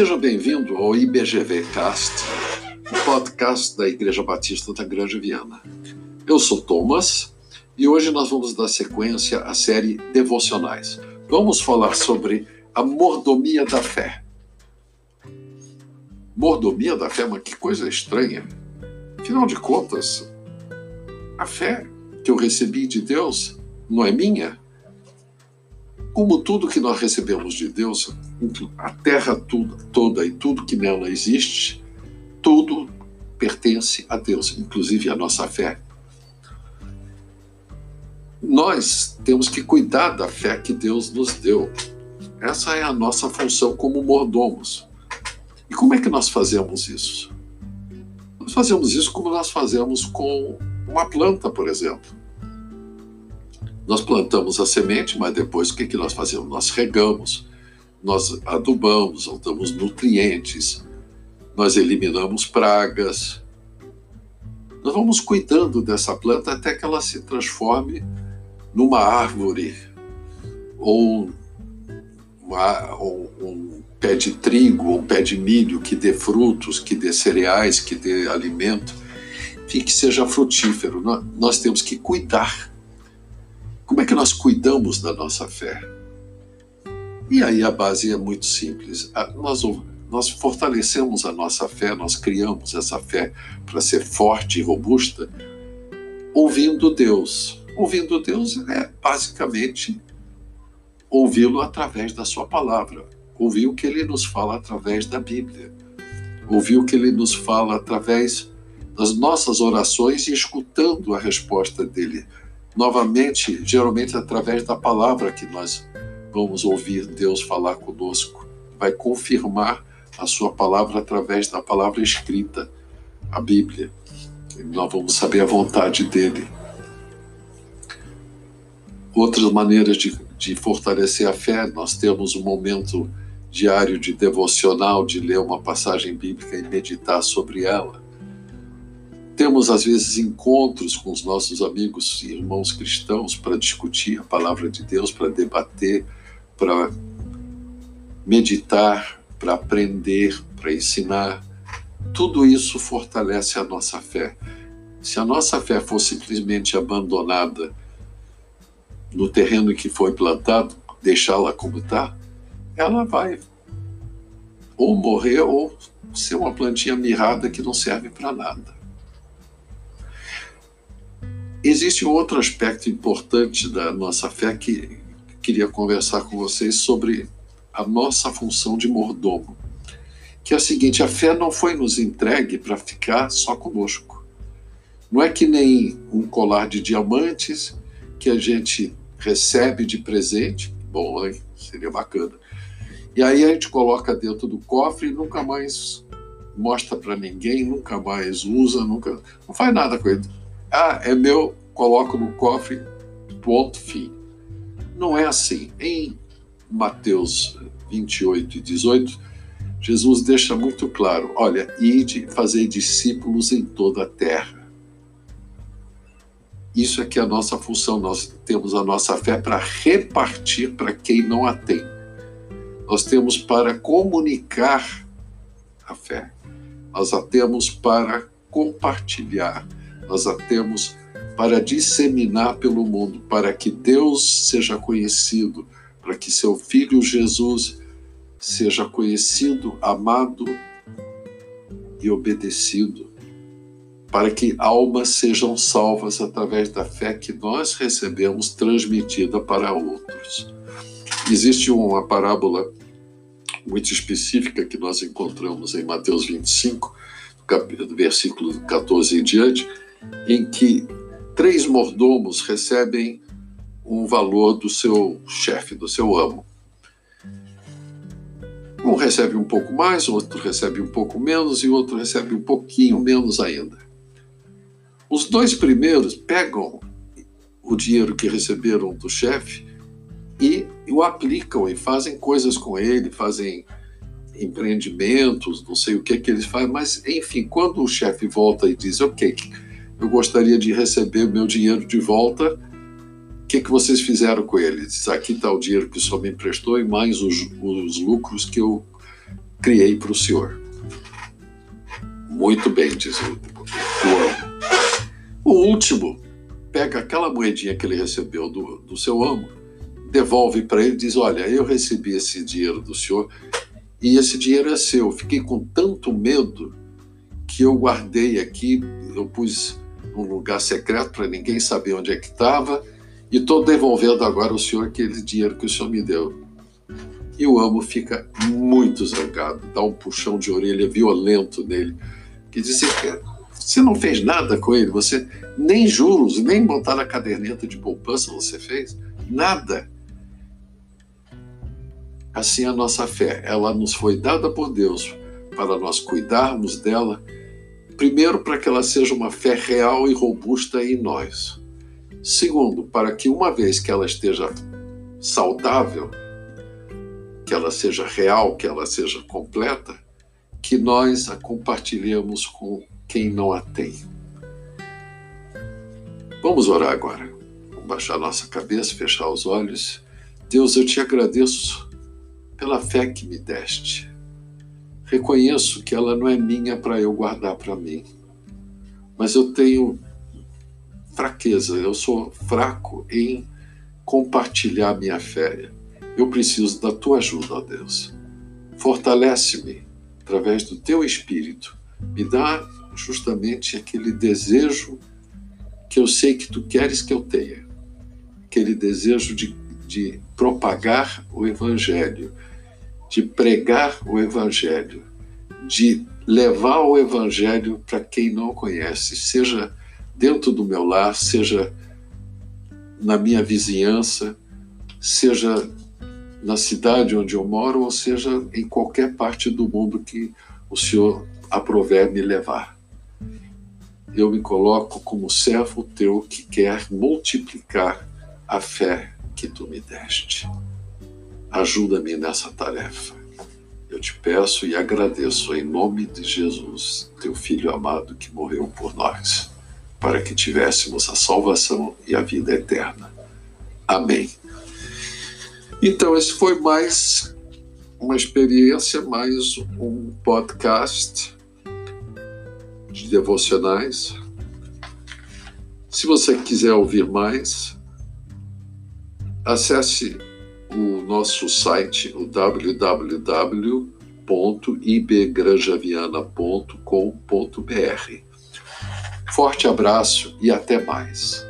seja bem-vindo ao IBGV Cast, o podcast da Igreja Batista da Grande Viana. Eu sou Thomas e hoje nós vamos dar sequência à série Devocionais. Vamos falar sobre a mordomia da fé. Mordomia da fé, mas que coisa estranha. Afinal de contas, a fé que eu recebi de Deus não é minha? Como tudo que nós recebemos de Deus, a terra toda e tudo que nela existe, tudo pertence a Deus, inclusive a nossa fé. Nós temos que cuidar da fé que Deus nos deu. Essa é a nossa função como mordomos. E como é que nós fazemos isso? Nós fazemos isso como nós fazemos com uma planta, por exemplo. Nós plantamos a semente, mas depois o que, que nós fazemos? Nós regamos, nós adubamos, damos nutrientes, nós eliminamos pragas. Nós vamos cuidando dessa planta até que ela se transforme numa árvore ou uma, um, um pé de trigo, um pé de milho que dê frutos, que dê cereais, que dê alimento, e que seja frutífero. Nós temos que cuidar como é que nós cuidamos da nossa fé? E aí a base é muito simples. Nós, nós fortalecemos a nossa fé, nós criamos essa fé para ser forte e robusta, ouvindo Deus. Ouvindo Deus é basicamente ouvi-lo através da sua palavra, ouvir o que ele nos fala através da Bíblia, ouvir o que ele nos fala através das nossas orações e escutando a resposta dele novamente, geralmente através da palavra que nós vamos ouvir Deus falar conosco. Vai confirmar a sua palavra através da palavra escrita, a Bíblia. E nós vamos saber a vontade dele. Outras maneiras de, de fortalecer a fé, nós temos um momento diário de devocional, de ler uma passagem bíblica e meditar sobre ela temos, às vezes, encontros com os nossos amigos e irmãos cristãos para discutir a palavra de Deus, para debater, para meditar, para aprender, para ensinar. Tudo isso fortalece a nossa fé. Se a nossa fé for simplesmente abandonada no terreno que foi plantado, deixá-la como está, ela vai ou morrer ou ser uma plantinha mirrada que não serve para nada. Existe um outro aspecto importante da nossa fé que queria conversar com vocês sobre a nossa função de mordomo, que é a seguinte: a fé não foi nos entregue para ficar só conosco. Não é que nem um colar de diamantes que a gente recebe de presente, bom, hein? seria bacana. E aí a gente coloca dentro do cofre e nunca mais mostra para ninguém, nunca mais usa, nunca não faz nada com ele ah, é meu, coloco no cofre, ponto, fim. Não é assim. Em Mateus 28 e 18, Jesus deixa muito claro: olha, ide fazer discípulos em toda a terra. Isso é que é a nossa função. Nós temos a nossa fé para repartir para quem não a tem. Nós temos para comunicar a fé. Nós a temos para compartilhar nós a temos para disseminar pelo mundo, para que Deus seja conhecido, para que seu Filho Jesus seja conhecido, amado e obedecido, para que almas sejam salvas através da fé que nós recebemos transmitida para outros. Existe uma parábola muito específica que nós encontramos em Mateus 25, do versículo 14 em diante, em que três mordomos recebem um valor do seu chefe, do seu amo. Um recebe um pouco mais, outro recebe um pouco menos e outro recebe um pouquinho menos ainda. Os dois primeiros pegam o dinheiro que receberam do chefe e o aplicam e fazem coisas com ele, fazem empreendimentos, não sei o que que eles fazem, mas enfim, quando o chefe volta e diz, ok, eu gostaria de receber meu dinheiro de volta. O que, que vocês fizeram com ele? Diz, aqui está o dinheiro que o senhor me emprestou e mais os, os lucros que eu criei para o Senhor. Muito bem, diz o, o. O último pega aquela moedinha que ele recebeu do, do seu amo, devolve para ele e diz: Olha, eu recebi esse dinheiro do senhor e esse dinheiro é seu. Fiquei com tanto medo que eu guardei aqui, eu pus num lugar secreto para ninguém saber onde é que estava e estou devolvendo agora ao senhor aquele dinheiro que o senhor me deu. E o amo fica muito zangado, dá um puxão de orelha violento nele, que diz que você não fez nada com ele, você nem juros, nem botar na caderneta de poupança você fez, nada. Assim a nossa fé, ela nos foi dada por Deus para nós cuidarmos dela, primeiro para que ela seja uma fé real e robusta em nós. Segundo, para que uma vez que ela esteja saudável, que ela seja real, que ela seja completa, que nós a compartilhemos com quem não a tem. Vamos orar agora. Vamos baixar nossa cabeça, fechar os olhos. Deus, eu te agradeço pela fé que me deste. Reconheço que ela não é minha para eu guardar para mim, mas eu tenho fraqueza, eu sou fraco em compartilhar minha fé. Eu preciso da tua ajuda, ó Deus. Fortalece-me através do teu espírito. Me dá justamente aquele desejo que eu sei que tu queres que eu tenha, aquele desejo de, de propagar o Evangelho, de pregar o Evangelho, de levar o Evangelho para quem não conhece, seja dentro do meu lar, seja na minha vizinhança, seja na cidade onde eu moro, ou seja em qualquer parte do mundo que o Senhor aprover me levar eu me coloco como servo teu que quer multiplicar a fé que tu me deste. Ajuda-me nessa tarefa. Eu te peço e agradeço em nome de Jesus, teu filho amado que morreu por nós, para que tivéssemos a salvação e a vida eterna. Amém. Então, esse foi mais uma experiência, mais um podcast de devocionais. Se você quiser ouvir mais, acesse o nosso site, o www.ibgranjaviana.com.br. Forte abraço e até mais.